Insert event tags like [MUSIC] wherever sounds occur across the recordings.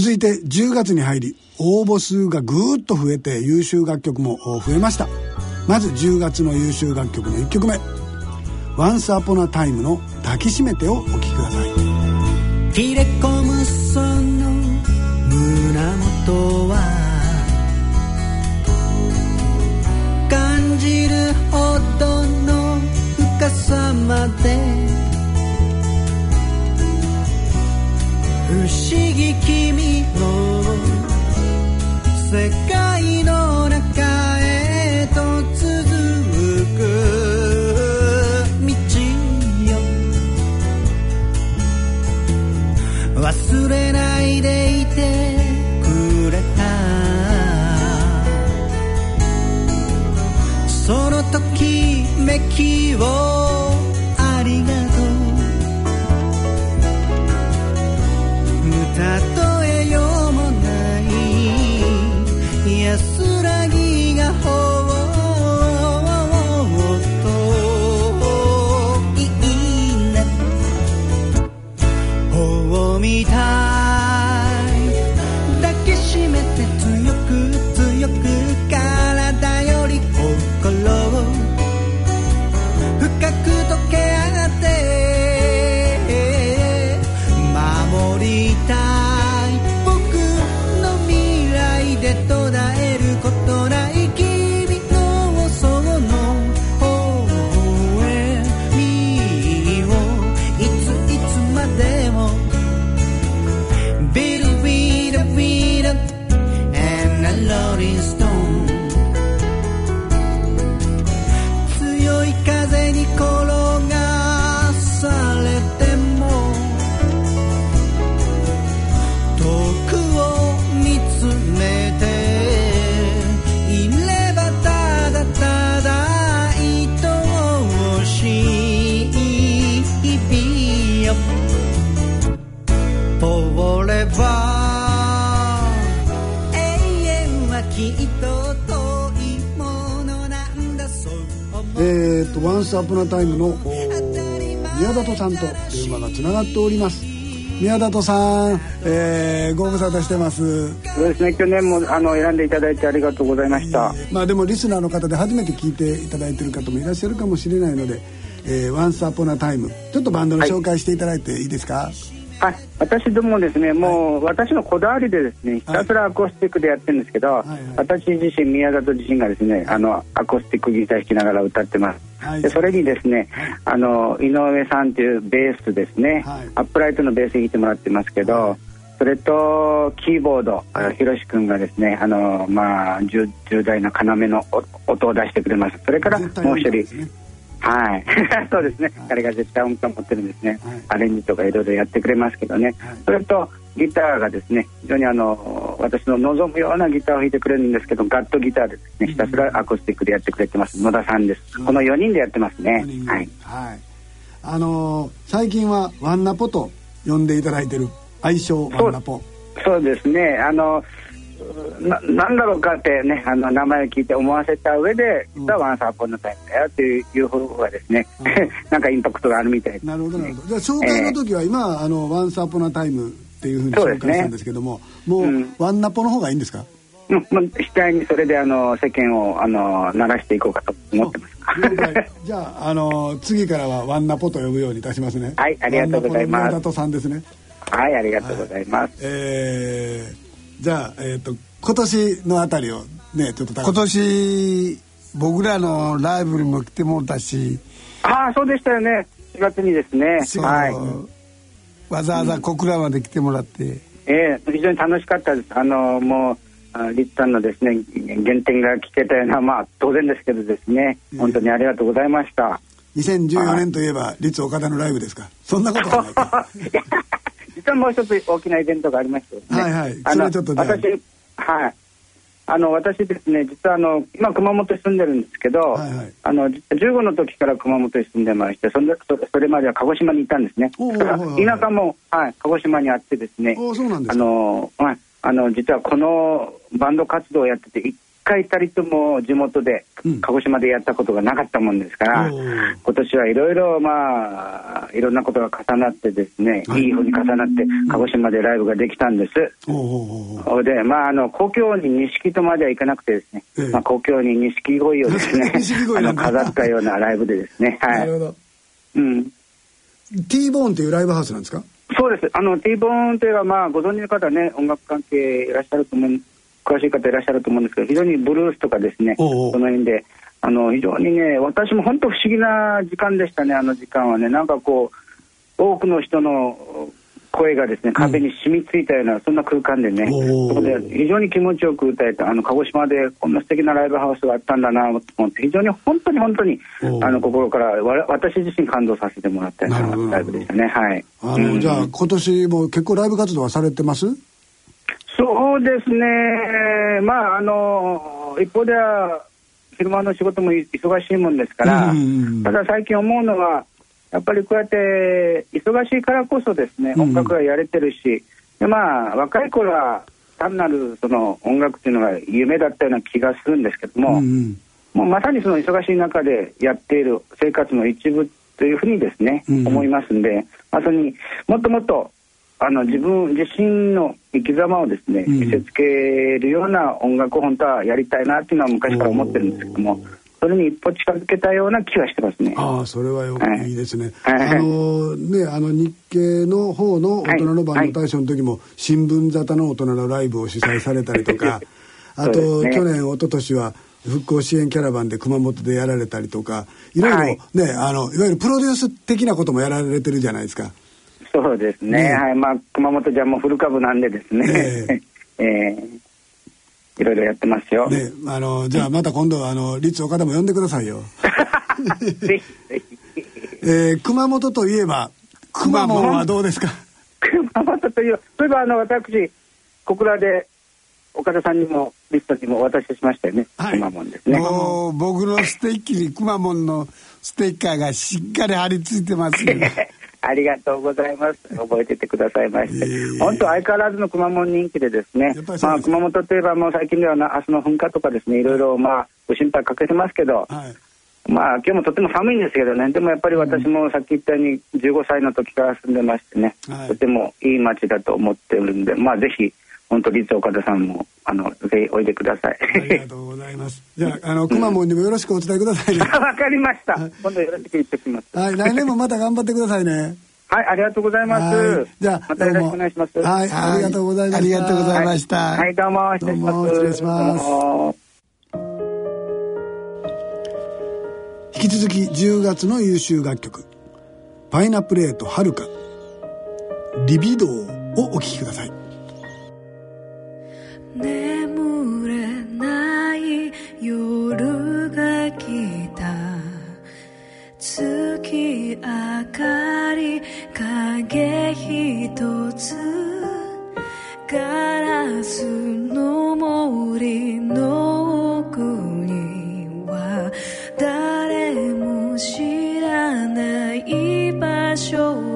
続いて10月に入り応募数がぐーっと増えて優秀楽曲も増えました。まず10月の優秀楽曲の1曲目「Once Upon a Time」の「抱きしめて」をお聴きください。切れ込むその胸元は感じるほどの深さまで不思議君の世界の中へと続く道よ。忘れないでいてくれた。そのときめきを頬を見たいえー、と「Once Upon a Time の」お宮里さんと電話がつながっております。宮里さん、えー、ご無沙汰してます。そうですね。去年もあの選んでいただいてありがとうございました、まあでもリスナーの方で初めて聞いていただいてる方もいらっしゃるかもしれないので「えー、Once Upon a Time」ちょっとバンドの紹介していただいていいですか、はい、私どもですねもう私のこだわりでですねひたすらアコースティックでやってるんですけど、はいはい。私自身宮里自身がですねあのアコースティックギター弾きながら歌ってます、はい。でそれにですね、あの井上さんというベースですね、はい。アップライトのベース弾いてもらってますけど、それとキーボード、ひろし君がですねあの、まあ、重重大な要のお音を出してくれます。それからもう一人はい、[LAUGHS] そうですね、彼が絶対音感持ってるんですね、はい。アレンジとかいろいろやってくれますけどね、はい。それとギターがですね非常にあの私の望むようなギターを弾いてくれるんですけどガットギターでですね。ひたすらアコースティックでやってくれてます。野田さんです、この4人でやってますね、はい、はい、あのー最近はワンナポと呼んでいただいてる愛称ワンナポ。そうですね。あのななんだろうかってねあの名前を聞いて思わせた上でうん。実はワンサーポンのタイムだよっていういう方がですね、[LAUGHS] なんかインパクトがあるみたい。ですなるほどなるほど。じゃあ紹介の時は今、あのワンサーポナタイムっていうふうに紹介したんですけどももう、うん。ワンナポの方がいいんですか？うん。まあ、額にそれであの世間をあの鳴らしていこうかと思ってます。じゃあ、あの次からはワンナポと呼ぶようにいたしますね。はいありがとうございます。ね。はい、ありがとうございます。えー、じゃあえっ、と今年のあたりをねちょっと高今年僕らのライブにも来てもらったし、ああ、そうでしたよね。4月にですね。はい。わざわざ小倉まで来てもらって、ええ非常に楽しかったです。あのもう。あリッツさんのですね原点が聞けたようなまあ当然ですけどですね本当にありがとうございました、2014年といえば立岡田のライブですか？そんなことはないか [LAUGHS] 実はもう一つ大きなイベントがありましてですね。はいはいあの私はい。あの私ですね実はあの今熊本に住んでるんですけど、はいはいあの15の時から熊本に住んでましてそんでそそれまでは鹿児島にいたんですね。田舎もはい鹿児島にあってですね。あかのはいあの実はこのバンド活動をやっててい回たりとも地元でうん。鹿児島でやったことがなかったもんですから、おー。今年はいろいろまあいろんなことが重なってですね、はい。い、いふうに重なって鹿児島でライブができたんです。おうおうおうそれでまああの故郷に錦とまではいかなくてですね、ええ。まあ、故郷に錦鯉をですね [LAUGHS] あの飾ったようなライブでですねはい [LAUGHS] なるほど。うん、T ボーンっていうライブハウスなんですか？そうです。あの T ボーンというのはまあご存知の方ね音楽関係いらっしゃると思う詳しい方いらっしゃると思うんですけど非常にブルースとかですねその辺であの非常にね私も本当不思議な時間でしたねあの時間はね。なんかこう多くの人の声がですね壁に染みついたような、そんな空間でね。そこで非常に気持ちよく歌えたあの鹿児島でこんな素敵なライブハウスがあったんだなと思って非常に本当に本当にあの心からわ私自身感動させてもらったようなライブでしたね。はい。あの、うん。じゃあ今年も結構ライブ活動はされてます？そうですね、まあ、あの一方では昼間の仕事も忙しいもんですから、ただ最近思うのは、やっぱりこうやって忙しいからこそですね、音楽がやれてるし、でまあ、若い頃は単なるその音楽っていうのが夢だったような気がするんですけども、うんうん。もうまさにその忙しい中でやっている生活の一部というふうにですね、うん思いますんでまさにもっともっとあの自分自身の生き様をですね、うん。見せつけるような音楽を本当はやりたいなっていうのは昔から思ってるんですけどもそれに一歩近づけたような気がしてますね。ああそれはよ、はい。い、いですね、はい。あのねあの日経の方の大人のバンド大賞の時も、新聞沙汰の大人のライブを主催されたりとか [LAUGHS] あと、去年一昨年は復興支援キャラバンで熊本でやられたりとかいろいろ、はい。ねあのいわゆるプロデュース的なこともやられてるじゃないですか。そうですね、ねはい。まあ、熊本じゃもう古株なんでですね、え。[LAUGHS] えーいろいろやってますよ。ねあのじゃあまた今度あの立岡田も呼んでくださいよ。[LAUGHS] ぜえー熊本といえばくまモンはどうですか？熊本というそういえばあの私小倉で岡田さんにもリストにもお渡ししましたよね、はい。くまモンですね。もう僕のステッキにくまモンのステッカーがしっかり貼り付いてますね。[LAUGHS] ありがとうございます。覚えててくださいまして、本当相変わらずのくまモン人気でですね。す。まあ熊本といえばもう最近ではな明日の噴火とかですねいろいろまあご心配かけてますけど、はい。まあ今日もとても寒いんですけどね。でもやっぱり私もさっき言ったように15歳の時から住んでましてね、はい。とてもいい街だと思ってるんでまあぜひ本当立岡田さんもあのぜひおいでください。ありがとうございます。じゃあ、あの、[LAUGHS] くまモンにもよろしくお伝えくださいね。[LAUGHS] わかりました。今度よろしく言ってきます。はい、来年もまた頑張ってくださいね。[LAUGHS] はいありがとうございます。はい。じゃあ、またよろしくお願いします。はい、ありがとうございました。ありがとうございました。はい。どうも失礼します。失礼します。引き続き10月の優秀楽曲「パイナップレートはるか。リビドー」をお聴きください眠れない夜が来た。月明かり影一つ。ガラスの森の奥には誰も知らない場所。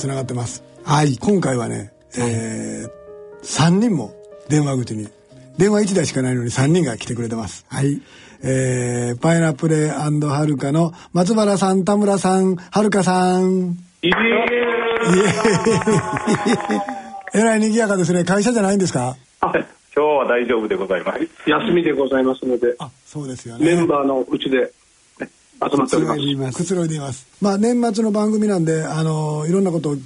つながってますはい。今回はね、えー、3人も電話口に電話1台しかないのに3人が来てくれてますはい。えー、パイナップレーはるかの松原さん田村さんはるかさんいええらい賑やかですね会社じゃないんですか今日は大丈夫でございます。休みでございますので、あそうですよねメンバーのうちで、ね集まっております。くつろいでいます。くつろいでいます。まあ年末の番組なんで、あのいろんなことをお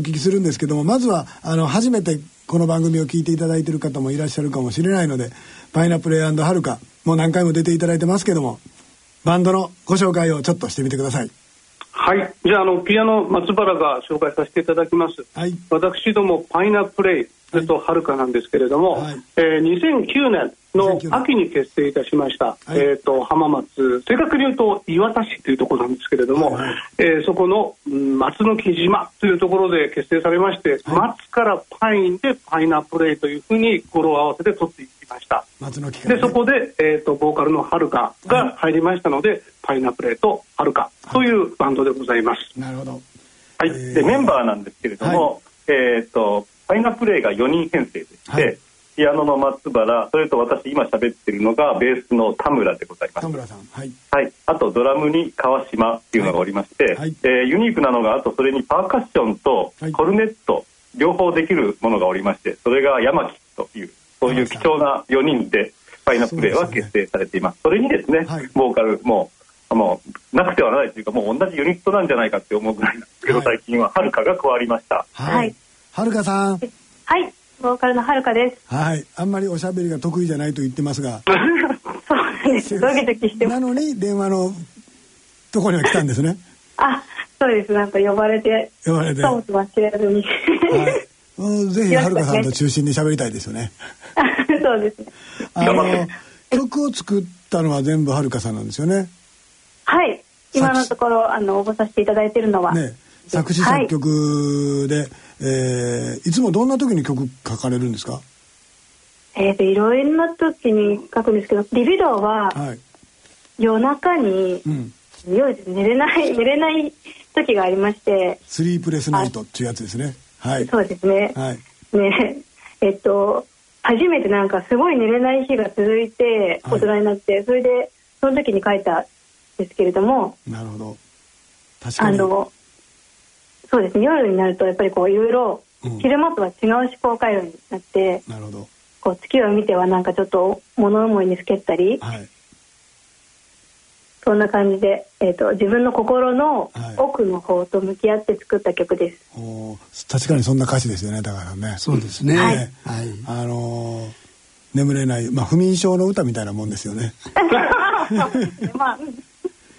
聞きするんですけども、まずはあの初めてこの番組を聞いていただいている方もいらっしゃるかもしれないので、パイナップルはるかもう何回も出ていただいてますけども、バンドのご紹介をちょっとしてみてください。はい。じゃああのピアノ松原が紹介させていただきます、はい。私どもパイナップレイそれとはるかなんですけれども、はい。えー2009年の2009年秋に結成いたしました、はい。えー、と浜松。正確に言うと岩田市というところなんですけれども、はい。はいえーそこの、うん松の木島というところで結成されまして、松からパインでパイナップレイというふうに語呂を合わせて取っていきました。松の木ね。でそこで、えー、とボーカルのはるかが入りましたので、パイナップレイとはるかというバンドでございます。なるほど。はい、えー。でメンバーなんですけれども、えっ、とパイナップレイが4人編成でして、はいピアノの松原それと私今喋ってるのがベースの田村でございます田。村さん。はい。はい、あとドラムに川島っていうのがおりまして、はいえーユニークなのがあとそれにパーカッションとはいコルネット両方できるものがおりましてそれが山木というそういう貴重な4人でパイナップレイは結成されています。それにですね、はいボーカルももうなくてはならないというかもう同じユニットなんじゃないかって思うぐらいなんですけど、はい最近ははるかが加わりました。はい。はるかさん。はい、ボーカルのはるかです。はい。あんまりおしゃべりが得意じゃないと言ってますが、[LAUGHS] そうなんです。ドキドキしてます。なのに電話のところには来たんですね。あ、そうです。なんか呼ばれて、呼ばれて。そうとは知らずに。はい。うんぜひはるかさんと中心に喋りたいですよね。[LAUGHS] そうですね。あの曲を作ったのは全部はるかさんなんですよね。はい。今のところ、あの、応募させていただいてるのは。ね。作詞作曲で、えーいつもどんな時に曲書かれるんですか？えっ、と、いろいろな時に書くんですけど、リビドーははい。夜中に、うん。寝れない、[LAUGHS] 寝れない時がありまして、スリープレスナイトっていうやつですね。はい。そうですね。はい。ねえっと初めてなんかすごい寝れない日が続いてはい大人になって、それでその時に書いたんですけれどもなるほど。確かに。あのそうですね夜になるとやっぱりこういろいろうん昼間とは違う思考回路になって、なるほど。こう月を見てはなんかちょっと物思いにふけったりはい。そんな感じで、えっと自分の心のはい奥の方と向き合って作った曲です。おー確かにそんな歌詞ですよね。だからね。そうですね。ははいい。あのー眠れない、まあ不眠症の歌みたいなもんですよね。[LAUGHS] まあうん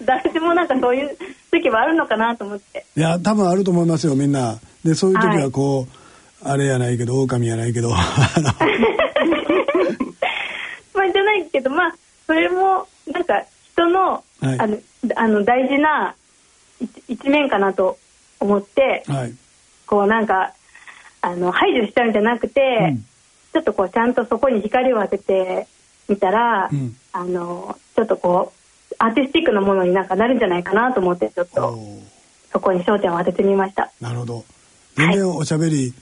誰でもなんかそういう時はあるのかなと思って。いや、多分あると思いますよ、みんな。で、そういう時はこう、あれやないけど、狼やないけど、[LAUGHS] まあじゃないけどまあそれもなんか人の,、はいあのあの大事な一一面かなと思ってはい。こうなんかあの排除しちゃうんじゃなくて、うんちょっとこうちゃんとそこに光を当ててみたら、うんあのちょっとこうアーティスティックなものになんかなるんじゃないかなと思ってちょっと。そこに焦点を当ててみました。なるほど。全然おしゃべり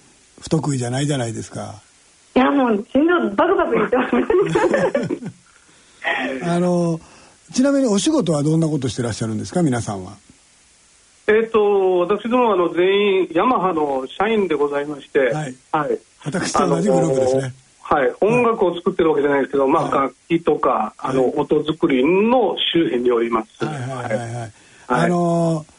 不得意じゃないじゃないですか。いやもう心臓バクバク言ってます。[LAUGHS] あの、ちなみにお仕事はどんなことしてらっしゃるんですか、皆さんは。えっ、と私どもはあの全員ヤマハの社員でございまして、はい。はい。私と同じグループですね。はい、音楽を作ってるわけじゃないですけど、まあ、はい。楽器とか、あの、音作りの周辺におります。はいはいはいはい。はい。あのー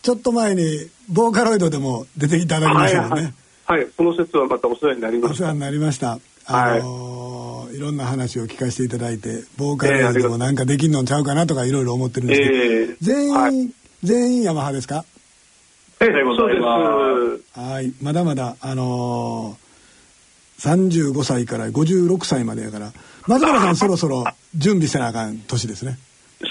ちょっと前にボーカロイドでも出ていただきましたよね。はい、はい、その説はまたお世話になりました。お世話になりました。あのーい、ろんな話を聞かせていただいて、ボーカロイドでもなんかできんのちゃうかなとかいろいろ思ってるんですけど、ええ。全員、はい。全員ヤマハですか？えでございます。そうです。はい、まだまだ、あのー、35歳から56歳までやから、松原さんそろそろ準備せなあかん年ですね。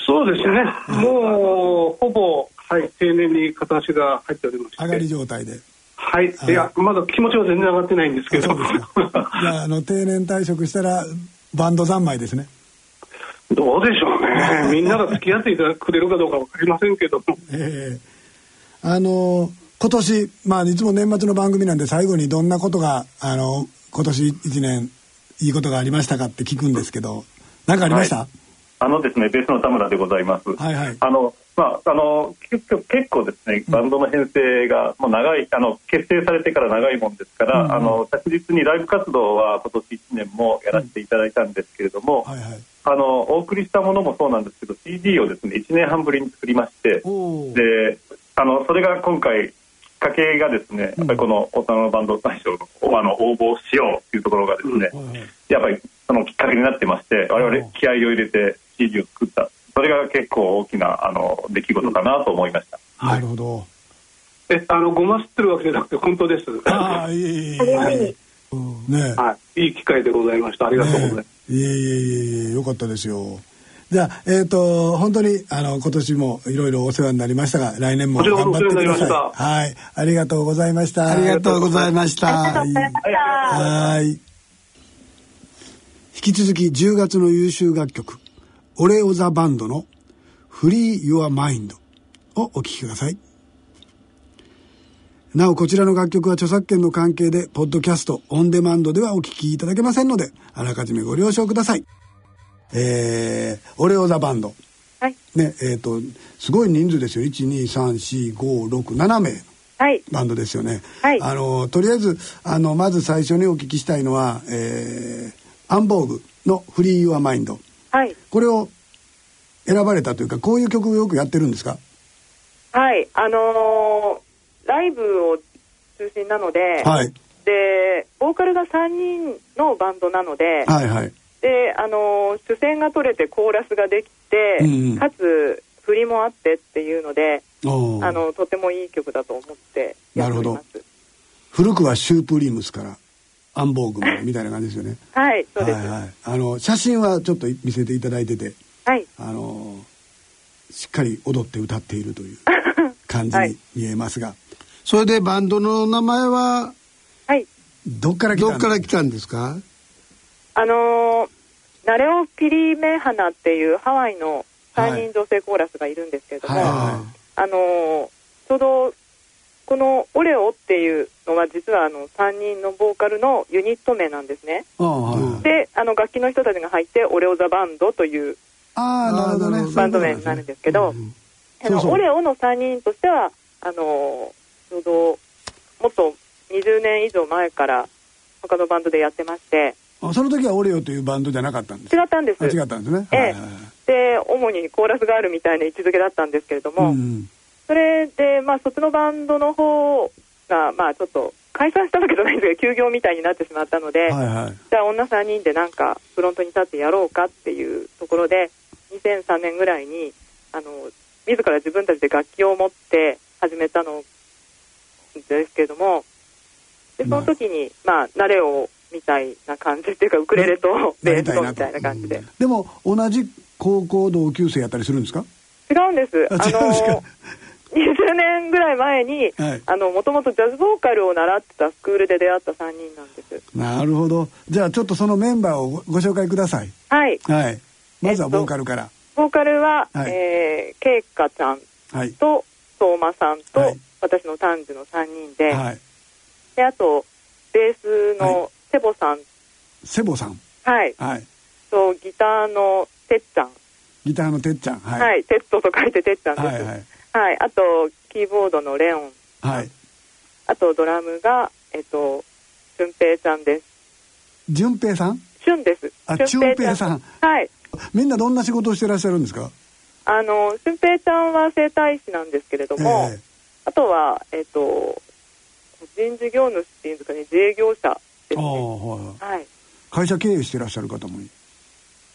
そうですね。もう、ほぼ、はい、定年に片足が入っておりまして。上がり状態で。はい。いや、まだ気持ちは全然上がってないんですけど。じゃあ、あの、定年退職したら、バンド三昧ですね。どうでしょうね。[LAUGHS] みんなが付き合っていただくれるかどうかわかりませんけども。ええあの今年、まあ、いつも年末の番組なんで最後にどんなことが、あの今年一年いいことがありましたかって聞くんですけど、何かありました、はあのですね、ベースの田村でございます。はいはい。あの、まあ、あの、結構、結構ですね、バンドの編成が、もう長い、あの、結成されてから長いもんですから、うんうん。あの、着実にライブ活動は今年1年もやらせていただいたんですけれども、はいはい。あのお送りしたものもそうなんですけど CD をですね1年半ぶりに作りましてであのそれが今回かけがですねやっぱりこの大人のバンド大賞のあの応募しようというところがですね、やっぱりそのきっかけになってまして我々気合を入れて CD を作った。それが結構大きなあの出来事かなと思いました。なるほど。えあのごますってるわけじゃなくて本当です。ああいえいえいえ [LAUGHS] ね。はい。いい機会でございました。ありがとうございます、ねいえいえいえいえよかったですよじゃあえっ、と本当にあの今年もいろいろお世話になりましたが来年も頑張ってください。ました。はい。ありがとうございました。ありがとうございました。はいはい。引き続き10月の優秀楽曲オレオザバンドの「フリー・ユア・マインド」をお聴きください。なおこちらの楽曲は著作権の関係でポッドキャストオンデマンドではお聴きいただけませんのであらかじめご了承くださいえー、オレオザバンドはい。ねえっ、とすごい人数ですよ1234567名はい。バンドですよね。はいあのとりあえずあのまず最初にお聞きしたいのは、えー、アンボーグの「フリー・ユア・マインドはい。」これを選ばれたというかこういう曲をよくやってるんですか？はい。あのーライブを中心なので、はいで、ボーカルが3人のバンドなので、はいはいで、あのー主戦が取れてコーラスができて、うんうんかつ振りもあってっていうので、あのとてもいい曲だと思ってやっております。古くはシュープリームスからアンボーグみたいな感じですよね。はい、そうです。はいはい、あの写真はちょっと見せていただいててはい。あのしっかり踊って歌っているという [LAUGHS] 感じはいに見えますが、それでバンドの名前ははい。どっから来たんですか？あのーナレオ・ピリメハナっていうハワイの3人女性コーラスがいるんですけれども、はいはあのーちょうどこの「オレオ」っていうのは実はあの3人のボーカルのユニット名なんですね。であの楽器の人たちが入って「オレオ・ザ・バンド」というバンド名になるんですけど、あのオレオの3人としてはあのちょうどもっと20年以上前から他のバンドでやってましてあその時はオレオというバンドじゃなかったんです違ったんです。あ違ったんですね。ええ。はいはいはい。で主にコーラスがあるみたいな位置づけだったんですけれども、うんうん。それで、まあ、そっちのバンドの方が、まあ、ちょっと解散したわけじゃないんですけど休業みたいになってしまったので、はいはい。じゃあ女3人でなんかフロントに立ってやろうかっていうところで2003年ぐらいにあの自ら自分たちで楽器を持って始めたのですけれどもでその時に、まあ、慣れをみたいな感じっていうかウクレレとベースとみたいな感じででも同じ高校同級生やったりするんですか？違うんですあの20年ぐらい前にはいあのもともとジャズボーカルを習ってたスクールで出会った3人なんですなるほど。じゃあちょっとそのメンバーをごご紹介ください。はいはい。まずはボーカルから。ボーカルは、はいえー、ケイカちゃんはい。と相馬さんと、はい私の丹治の3人で,、はい。であとベースはのセボさん、セボさん。はい、はい。とギターのてっちゃん、ギターのてっちゃん。は。はいい、テッドと書いててっちゃんです、ははいいはい。あとキーボードのレオンはい。あとドラムがえっと俊平ちゃんです順平さん？俊ですあ俊平さんはいみんなどんな仕事をしてらっしゃるんですか？あの俊平ちゃんは整体師なんですけれども、えあとはえっと個人事業主っていうんですかね自営業者です。ねはい。はい。会社経営してらっしゃる方もい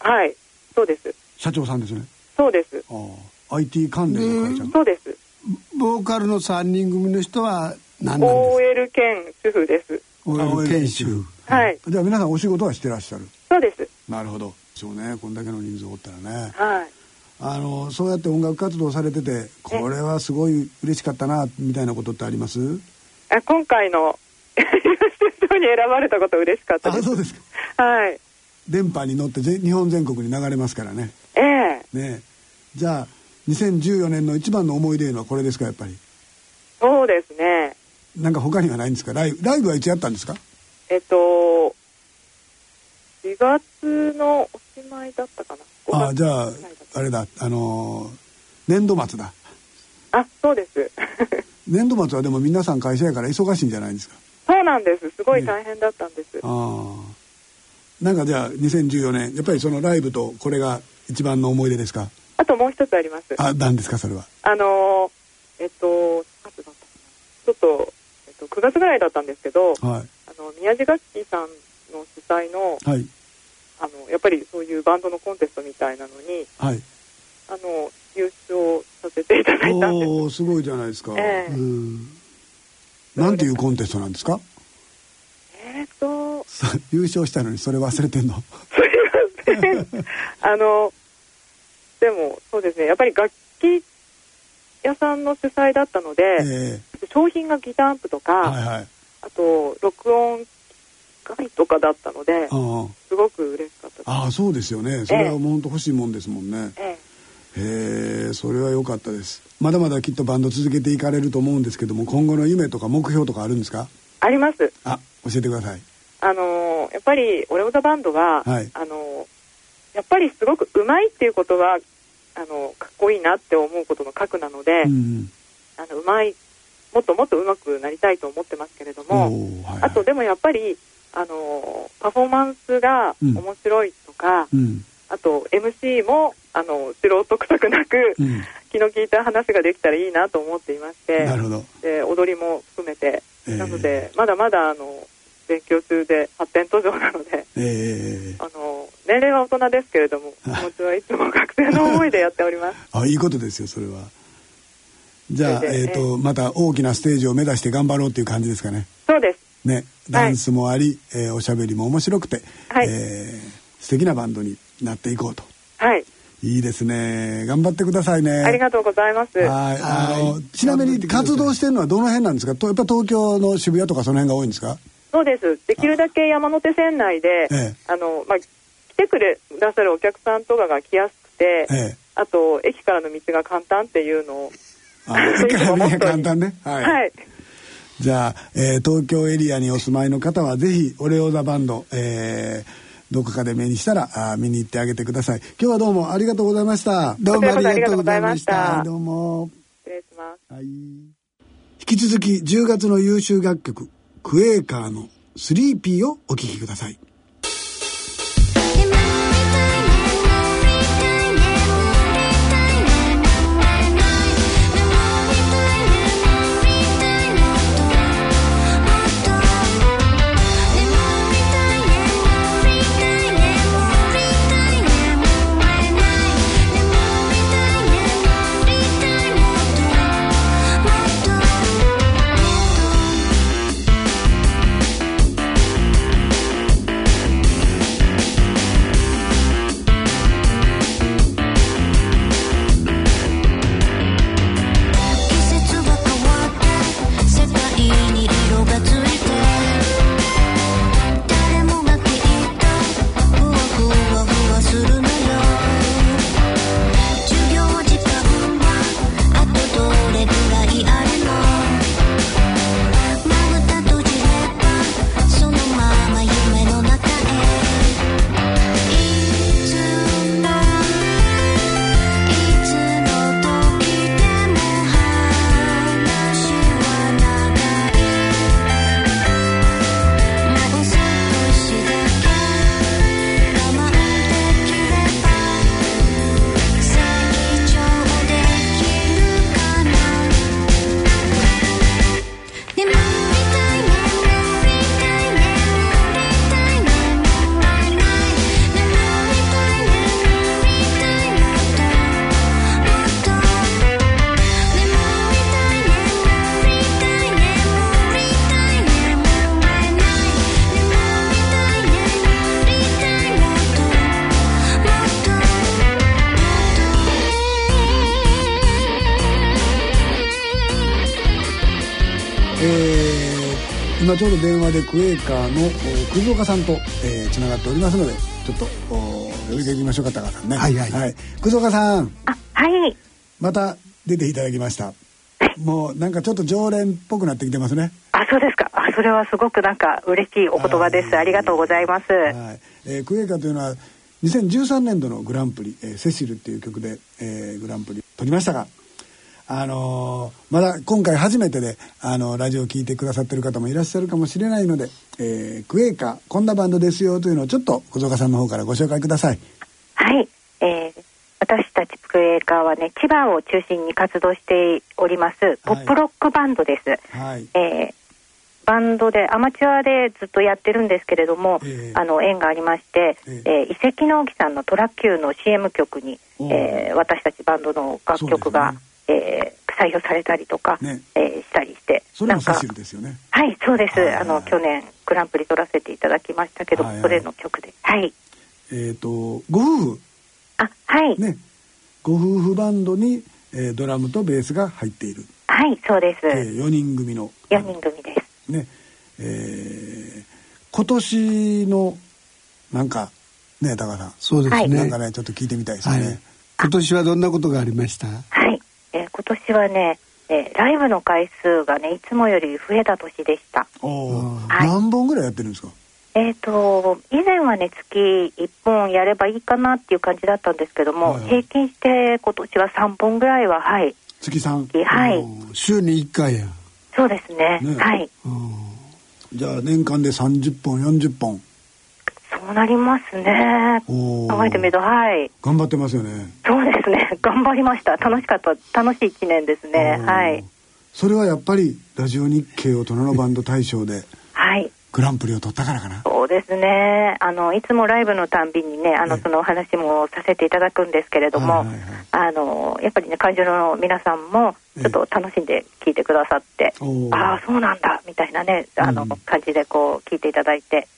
はい。そうです。社長さんですね。そうです。ああ IT 関連の会社の。そうです。ボーカルの3人組の人は何なんです OL 兼主婦です。か OL 研修はい。じゃあ皆さんお仕事はしてらっしゃる。そうです。なるほど。そうね。こんだけの人数おったらね。はい。あのそうやって音楽活動されててこれはすごい嬉しかったなみたいなことってあります？あ今回の賞に選ばれたこと嬉しかったです。あそうですか。はい。電波に乗ってぜ日本全国に流れますからね。ええ。ねじゃあ2014年の一番の思い出はこれですかやっぱり？そうですね。なんか他にはないんですか？ライブライブはいつやったんですか？えっと4月のおしまいだったかな？5月あじゃああれだ。あのー年度末だ。あそうです。[LAUGHS] 年度末はでも皆さん会社やから忙しいんじゃないですか？そうなんです。すごい大変だったんです、ああなんかじゃあ2014年やっぱりそのライブとこれが一番の思い出ですか？あともう一つあります。あ何ですかそれは？あのーえっと、ちょっと、えっと、9月ぐらいだったんですけど、はい。あの、宮地楽器さんの主催の、はい。あの、やっぱりそういうバンドのコンテストみたいなのに、はい。あの、優勝させていただいたんです。おおすごいじゃないですか、ええ。うんなんていうコンテストなんですか？えーっと、さ [LAUGHS] 優勝したのにそれ忘れてんの？すいません。あの、でも、そうですね、やっぱり楽器屋さんの主催だったので、え商品がギターアンプとか、えはいはい。あと、録音機械とかだったので、あすごく嬉しかったです。あああそうですよね。それは本当欲しいもんですもんね。えへえそれは良かったです。まだまだきっとバンド続けていかれると思うんですけども今後の夢とか目標とかあるんですか？あります。あ教えてください。あのーやっぱり、オレオザバンドは、はい。あのーやっぱりすごくうまいっていうことは、あのーかっこいいなって思うことの核なので、うんあの、うまい、もっともっとうまくなりたいと思ってますけれども、はいはい。あとでもやっぱり、あのーパフォーマンスがうん。面白いとか、うんあと MC も、あの素人臭くなく、うん。気の利いた話ができたらいいなと思っていまして、なるほど。で踊りも含めて、ええ。なので、まだまだあの勉強中で発展途上なので、ええあの年齢は大人ですけれども、気持ちはいつも学生の思いでやっております。[LAUGHS] あいいことですよそれは。じゃあ、えっ、とまた大きなステージを目指して頑張ろうっていう感じですかね。そうです。ねダンスもあり、えーおしゃべりも面白くて、はい。えー素敵なバンドになっていこうと。はい、いいですね。頑張ってくださいね。ありがとうございます。はい。あのちなみに活動してるのはどの辺なんですか？とやっぱ東京の渋谷とかその辺が多いんですか？そうです。できるだけ山手線内で、ええ。あのまあ来てくれくださるお客さんとかが来やすくて、ええ。あと駅からの道が簡単っていうのを、あそういうの簡単ね。はい、はい、じゃあ、えー東京エリアにお住まいの方はぜひオレオザバンド、えーどこかで目にしたらあー見に行ってあげてください。今日はどうもありがとうございました。どうもありがとうございました。はいどうも。失礼します。はい。引き続き10月の優秀楽曲クエーカーの「スリーピーをお聴きくださいちょうど電話でクエーカーのお葛岡さんとえーつな、がっておりますのでちょっとお呼びていきましょうか高橋さんねはいはい葛岡さんあ、はい。また出ていただきましたもうなんかちょっと常連っぽくなってきてますねあ、そうですか。あ、それはすごくなんか嬉しいお言葉です。ありがとうございます。はいえークエーカーというのは2013年度のグランプリ「えーセシル」っていう曲で、えーグランプリ取りましたがあのーまだ今回初めてで、あのラジオを聞いてくださってる方もいらっしゃるかもしれないので、えークエーカーこんなバンドですよというのをちょっと小塚さんの方からご紹介ください。はい、えー私たちプレーカーはね千葉を中心に活動しておりますポップロックバンドです、はい。えーバンドでアマチュアでずっとやってるんですけれども、ええ。あの縁がありまして、ええ。ー遺跡の木さんのトラッキューの CM 曲に、おえー私たちバンドの楽曲が、えー採用されたりとか、ね。えーしたりしてなんかそれもセシルですよね。はいそうです、はい。あの去年グランプリ取らせていただきましたけど、はい。はいそれの曲で。はい。えっ、とご夫婦。あはい、ね。ご夫婦バンドに、えードラムとベースが入っている、はいそうです、え4人組の。4人組です。ね。えー今年のなんかね高田さん。そうですね、なんかねちょっと聞いてみたいですよはね、い、今年はどんなことがありました？今年はね、えーライブの回数がねいつもより増えた年でした。はい。何本ぐらいやってるんですか？えー、と以前はね月1本やればいいかなっていう感じだったんですけども、はい。はい平均して今年は3本ぐらいははい。月三？はい。うん週に1回や。そうですね。ね。はい。じゃあ年間で30本40本そうなりますね。考えてみるとはい。頑張ってますよね。そうですね。[LAUGHS] 頑張りました。楽しかった。楽しい1年ですね。はい。それはやっぱりラジオ日経大人のバンド大賞ではい。グランプリを取ったからかな。そうですね。あのいつもライブのたんびにねあのええ。そのお話もさせていただくんですけれども、はいはいはい。あのやっぱりね会場の皆さんもちょっと楽しんで聞いてくださって、ああそうなんだみたいなねあの、うん。感じでこう聞いていただいて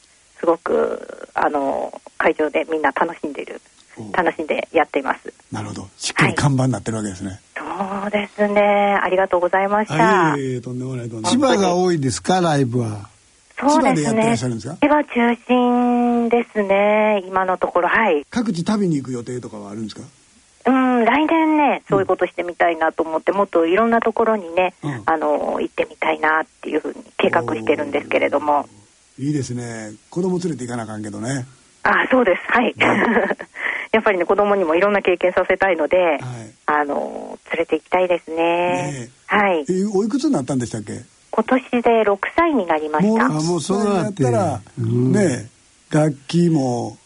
すごくあの会場でみんな楽しんでいる楽しんでやっています。なるほど。しっかり看板になってるわけですね、そうですね。ありがとうございました、あい。えいえとんでもないとんでもない。千葉が多いですか？ライブは。そうですね。千葉中心ですね。今のところ。はい。各地旅に行く予定とかはあるんですか？うん、来年ね、そういうことしてみたいなと思って、もっといろんなところにね、うん。あの、行ってみたいなっていうふうに計画してるんですけれども。いいですね。子供連れて行かなあかんけどね。あ、そうです。はい。[LAUGHS] やっぱりね、子供にもいろんな経験させたいので、はい。あの、連れて行きたいですね。ねはい。え。おいくつになったんでしたっけ？今年で6歳になりましもうた。あもうそうなったら、うん。ねえ楽器も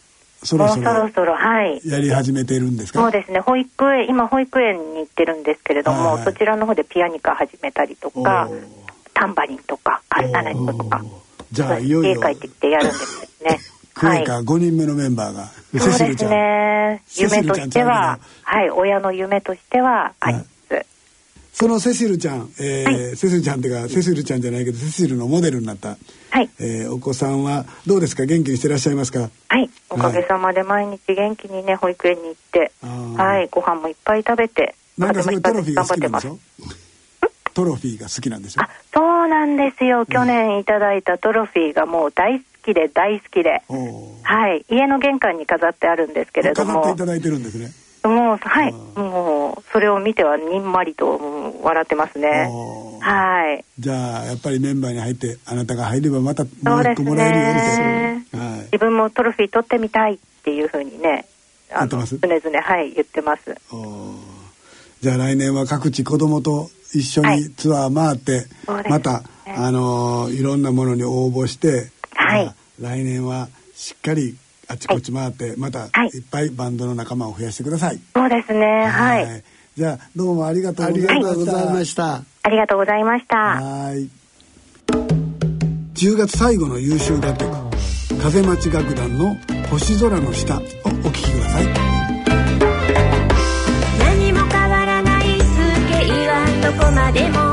そもうそろそろろそろ、はい。やり始めてるんですか？そうですね、保育園、今保育園に行ってるんですけれども、はい。そちらの方でピアニカ始めたりとかタンバリンとか、カスタネットとか、じゃあいよいよ。家帰ってきてやるんですね。[LAUGHS] クエーカー5人目のメンバーが、セそうですシルちゃん。ね。夢としては、はい、親の夢としてはあります。そのセシルちゃん、えーはセシルちゃんっていうかセシルちゃんじゃないけどセシルのモデルになった、はい、えーお子さんはどうですか？元気にしてらっしゃいますか？はい、おかげさまで毎日元気にね、保育園に行って、はい、ご飯もいっぱい食べて、なんかそれトロフィーが好きなんでますし。ょ？トロフィーが好きなんでしょ？あ、そうなんですよ。去年いただいたトロフィーがもう大好きで大好きで、はい、家の玄関に飾ってあるんですけれども。飾ってい、ただいてるんですね。もう、はい、もう、それを見てはにんまりとうん笑ってますね。はい。じゃあやっぱりメンバーに入ってあなたが入ればまたもそうですう一個もらえるよねみたいな、はい、自分もトロフィー取ってみたいっていうふうにね、あの言ってます？常々、はい、言ってます。じゃあ来年は各地子供と一緒はいにツアー回って、そうですねまた、あのーいろんなものに応募して、はい来年はしっかりあちこち回って、またはいいっぱいバンドの仲間を増やしてください。そうですね、はい。じゃあどうもありがとうございました。がとうございましたありがとうございました。はい。10月最後の優秀楽曲風待ち楽団の星空の下をお聴きください。までも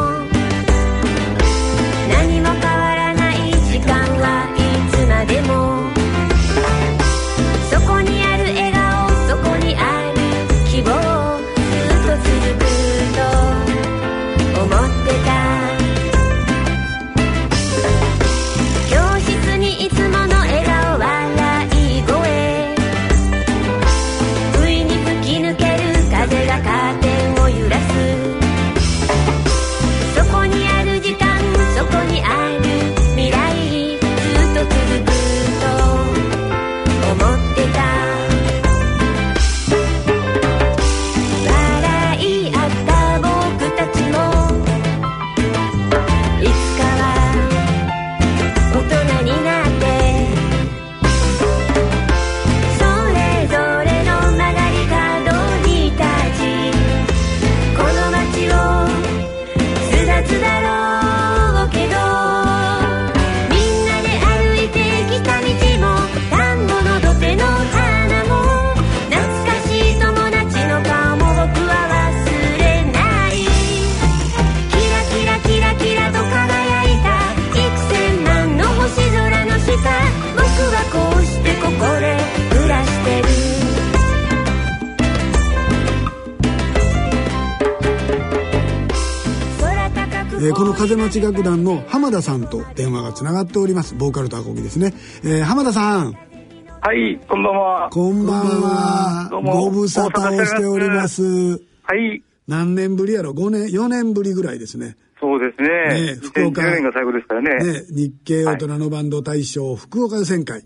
えーこの風町楽団の浜田さんと電話がつながっております。ボーカルとアコギですね、えー浜田さん。はい、こんばんは。こんばんは。ご無沙汰をしております。はい、何年ぶりやろ？5年4年ぶりぐらいですね。そうですね。ねえ福岡。2010年が最後ですからね。ね日経大人のバンド大賞福岡予選会。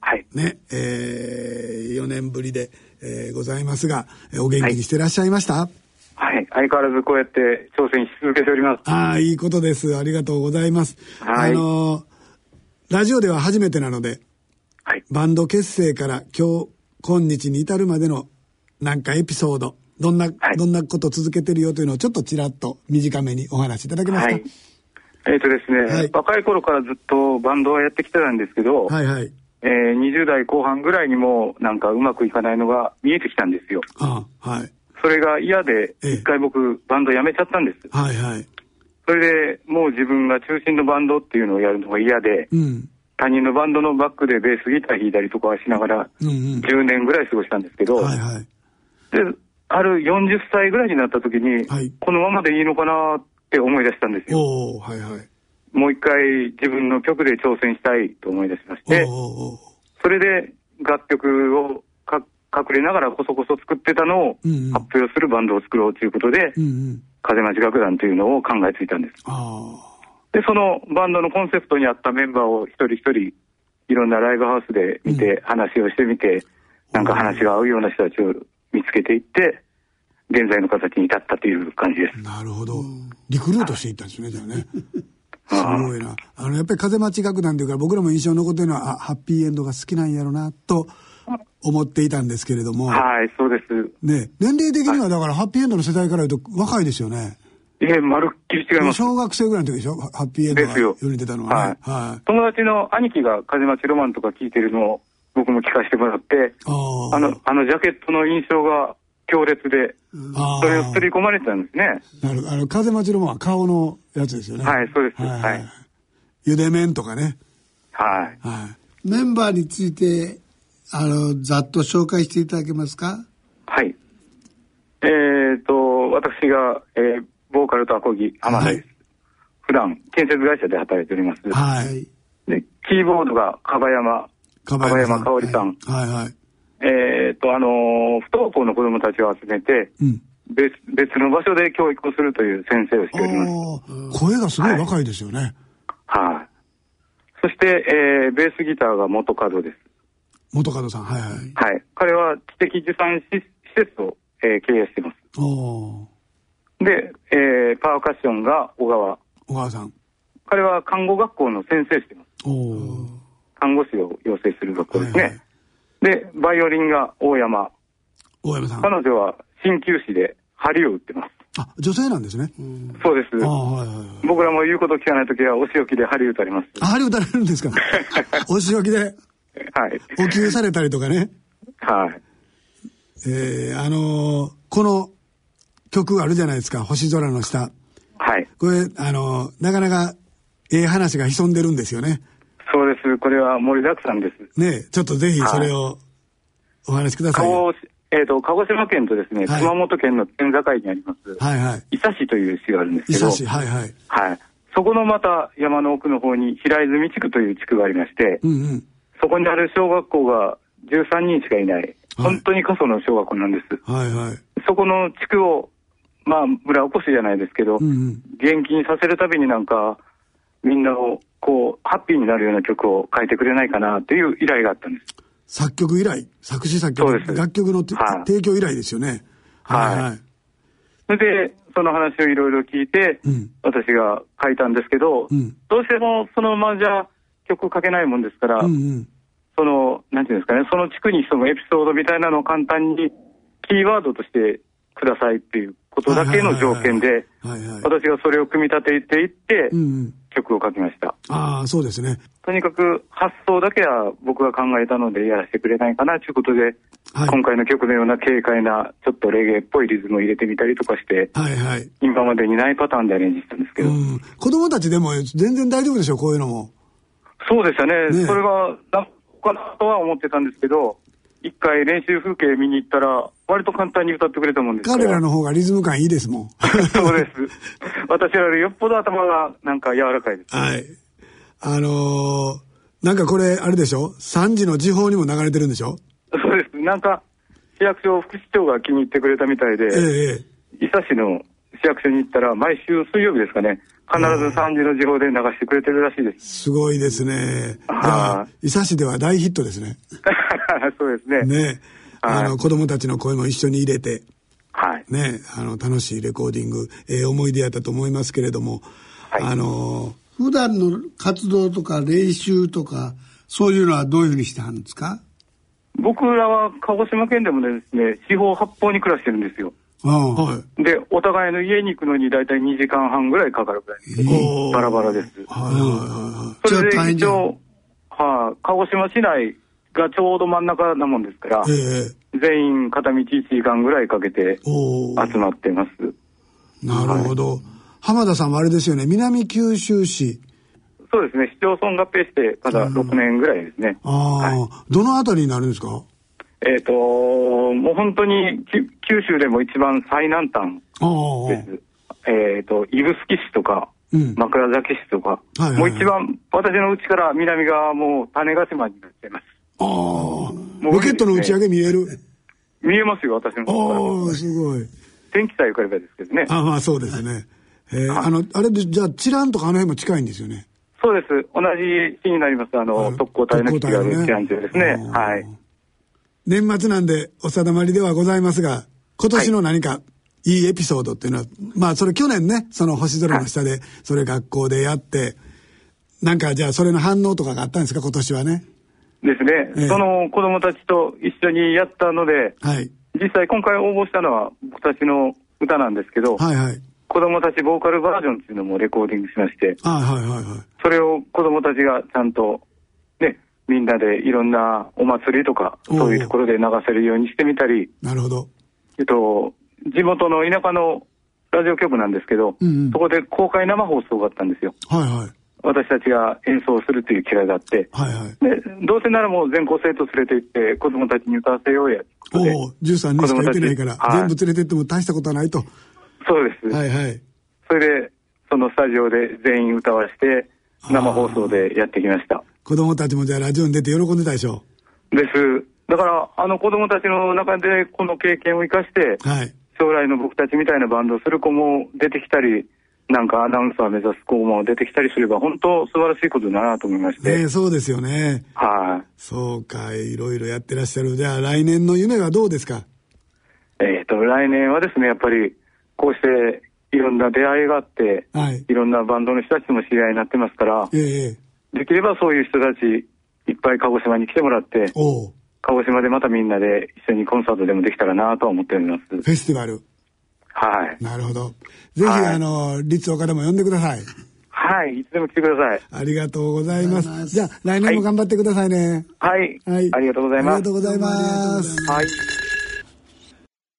はい。ねえー、4年ぶりで、えーございますがえーお元気にしてらっしゃいました、はい。相変わらずこうやって挑戦し続けております。ああいいことですありがとうございます、はいあのーラジオでは初めてなのではい。バンド結成から今日今日に至るまでのなんかエピソードどんな、はいどんなこと続けてるよというのをちょっとちらっと短めにお話しいただけますかはい。えっ、とですね、はい若い頃からずっとバンドはやってきてたんですけど、はいはいえー20代後半ぐらいにもなんかうまくいかないのが見えてきたんですよ。ああはいそれが嫌で、ええ。一回僕バンド辞めちゃったんです。はいはい。それでもう自分が中心のバンドっていうのをやるのが嫌で、うん。他人のバンドのバックでベースギター弾いたりとかはしながら、うんうん。10年ぐらい過ごしたんですけど、はいはい。で、ある40歳ぐらいになった時に、はい。このままでいいのかなって思い出したんですよ。はいはい。もう一回自分の曲で挑戦したいと思い出しまして、それで楽曲をか隠れながらこそこそ作ってたのをうんうん。発表するバンドを作ろうということで、うんうん。風町楽団というのを考えついたんです。あで、そのバンドのコンセプトに合ったメンバーを一人一人いろんなライブハウスで見て、話をしてみて、なんか話が合うような人たちを見つけていって、現在の形に至ったという感じです。あなるほど。リクルートしていったんですねじゃあね。[LAUGHS] すごいな。あのやっぱり風町楽団というから僕らも印象に残ってるのはあハッピーエンドが好きなんやろなと思っていたんですけれども、はい、そうです。ね、年齢的にはだからハッピーエンドの世代から言うと若いですよね。いえ、まるっきり違います。小学生ぐらいの時でしょ？ハッピーエンドがですよ世に出たのはね。はい。友達の兄貴が風町ロマンとか聞いてるのを僕も聞かせてもらって、ああの、あのジャケットの印象が強烈で、あそれを刷り込まれてたんですね。なるあの風町ロマンは顔のやつですよね。はい、そうです。はいはい。ゆで麺とかね。はい。はい。メンバーについて、あの、ざっと紹介していただけますか？はい。えーと、私が、えーボーカルとアコギ、浜田です。普段、建設会社で働いております。はい。で、キーボードが樺山、か樺山香織さん。はいはい。えーと、あのー不登校の子供たちを集めて、うん。別別の場所で教育をするという先生をしております。ああ、声がすごい若いですよね。はい。そして、えーベースギターが元門です。元門さん。はいはい。はい。彼は知的受産施施設を、えー経営しています。おーで、えーパーカッションが小川。小川さん。彼は看護学校の先生しています。看護師を養成する学校ですね。はいはいで、バイオリンが大山。大山さん。彼女は鍼灸師で針を打ってます。あ、女性なんですね。そうです。はいはい。僕らも言うこと聞かないときはお仕置きで針打たれます。あ、針打たれるんですか？[LAUGHS] お仕置きではい。お給されたりとかね。はい。えー、あのーこの曲あるじゃないですか、星空の下。はい。これ、あのーなかなか、ええ話が潜んでるんですよね。そうです。これは盛りだくさんです。ねちょっとぜひそれをお話しくださいよ。鹿児えっ、と、鹿児島県とですね、はい熊本県の県境にあります、はいはい。伊佐市という市があるんですけど、伊佐市、はいはい。はい。そこのまた山の奥の方に平泉地区という地区がありまして、うんうん。そこにある小学校が13人しかいない、本当に過疎の小学校なんです。はいはい。そこの地区を、まあ、村おこしじゃないですけど、うんうん。元気にさせるたびになんか、みんなを、こう、ハッピーになるような曲を書いてくれないかなという依頼があったんです。作曲以来、作詞作曲？楽曲のてはい提供以来ですよね。はいはい。それで、その話をいろいろ聞いて、うん。私が書いたんですけど、うん。どうしてもそのままじゃ曲書けないもんですから、うんうん。その、なんていうんですかね、その地区に潜むエピソードみたいなのを簡単にキーワードとしてくださいっていうことだけの条件で。私がそれを組み立てていってうんうん。曲を書きました。ああ、そうですね。とにかく発想だけは僕が考えたのでやらせてくれないかなということで、はい。今回の曲のような軽快なちょっとレゲエっぽいリズムを入れてみたりとかして、はいはい。今までにないパターンでアレンジしたんですけど、うん。子供たちでも全然大丈夫でしょ、こういうのも。そうでしたね。ねえそれが、かなとは思ってたんですけど、一回練習風景見に行ったら、割と簡単に歌ってくれたもんですから。彼らの方がリズム感いいですもん。そうです。[LAUGHS] 私よりよっぽど頭がなんか柔らかいです。はい。あのーなんかこれ、あれでしょ ?3 時の時報にも流れてるんでしょ？そうです。なんか、市役所副市長が気に入ってくれたみたいで、えええ伊佐市の市役所に行ったら、毎週水曜日ですかね、必ず3時の時報で流してくれてるらしいです。すごいですね。じゃはあ、伊佐市では大ヒットですね。[LAUGHS] そうですね。ね。あの、子供たちの声も一緒に入れて、はい。ね、あの、楽しいレコーディング、ええ思い出やったと思いますけれども、あの普段の活動とか練習とか、そういうのはどういうふうにしてはるんですか？僕らは鹿児島県でもですね、四方八方に暮らしてるんですよ。はで、お互いの家に行くのに大体2時間半ぐらいかかるぐらい。です。バラバラです。それで一応、はい、鹿児島市内がちょうど真ん中なもんですから、全員片道1時間ぐらいかけて集まってます。なるほど。浜田さんはあれですよね、南九州市。そうですね、市町村合併してまだ6年ぐらいですね。ああ、どのあたりになるんですか？えっ、と、もう本当にき九州でも一番最南端です。えっ、と、指宿市とか、枕崎市とか、はいはいはいもう一番、私の家から南側はもう種子島になってます。ああ、ロケットの打ち上げ見える？見えますよ、私の。ああ、すごい。天気さえ良ければですけどね。あまあそうですね。えーあの、あれで、じゃあ、チランとかあの辺も近いんですよね？そうです。同じ市になります、あの、特攻隊の基地がある治安中ですね。はい。年末なんでお定まりではございますが、今年の何かいいエピソードっていうのは、まあそれ去年ね、その星空の下で、それ学校でやって、なんかじゃあそれの反応とかがあったんですか、今年はね？ですね。ええその子供たちと一緒にやったので、はい。実際今回応募したのは僕たちの歌なんですけど、はいはい。子供たちボーカルバージョンっていうのもレコーディングしまして、はいはいはいはい。それを子供たちがちゃんと、ね、みんなでいろんなお祭りとか、そういうところで流せるようにしてみたり、なるほど。えっと、地元の田舎のラジオ局なんですけど、うんうんそこで公開生放送があったんですよ。はいはい。私たちが演奏するという機会があって、はいはい。で、どうせならもう全校生徒連れて行って子供たちに歌わせようや。おお、13人しか行ってないから、はい全部連れてっても大したことはないと。そうです。はいはい。それで、そのスタジオで全員歌わして、生放送でやってきました。子供たちもじゃあラジオに出て喜んでたでしょ？です。だから、あの子供たちの中でこの経験を生かして、はい。将来の僕たちみたいなバンドをする子も出てきたり、なんかアナウンサー目指す子も出てきたりすれば、本当素晴らしいことだなと思いまして。ねえそうですよね。はい。そうか、いろいろやってらっしゃる。じゃあ来年の夢はどうですか？えっ、と、来年はですね、やっぱり、こうして、いろんな出会いがあって、はい。いろんなバンドの人たちとも知り合いになってますから、ええできればそういう人たち、いっぱい鹿児島に来てもらって、鹿児島でまたみんなで一緒にコンサートでもできたらなとは思っております。フェスティバル。はい。なるほど。ぜひ、はいあの、立岡でも呼んでください。はい。いつでも来てください。ありがとうございます。じゃあ、来年も頑張ってくださいね。はい。はい。ありがとうございます。ありがとうございます。はい。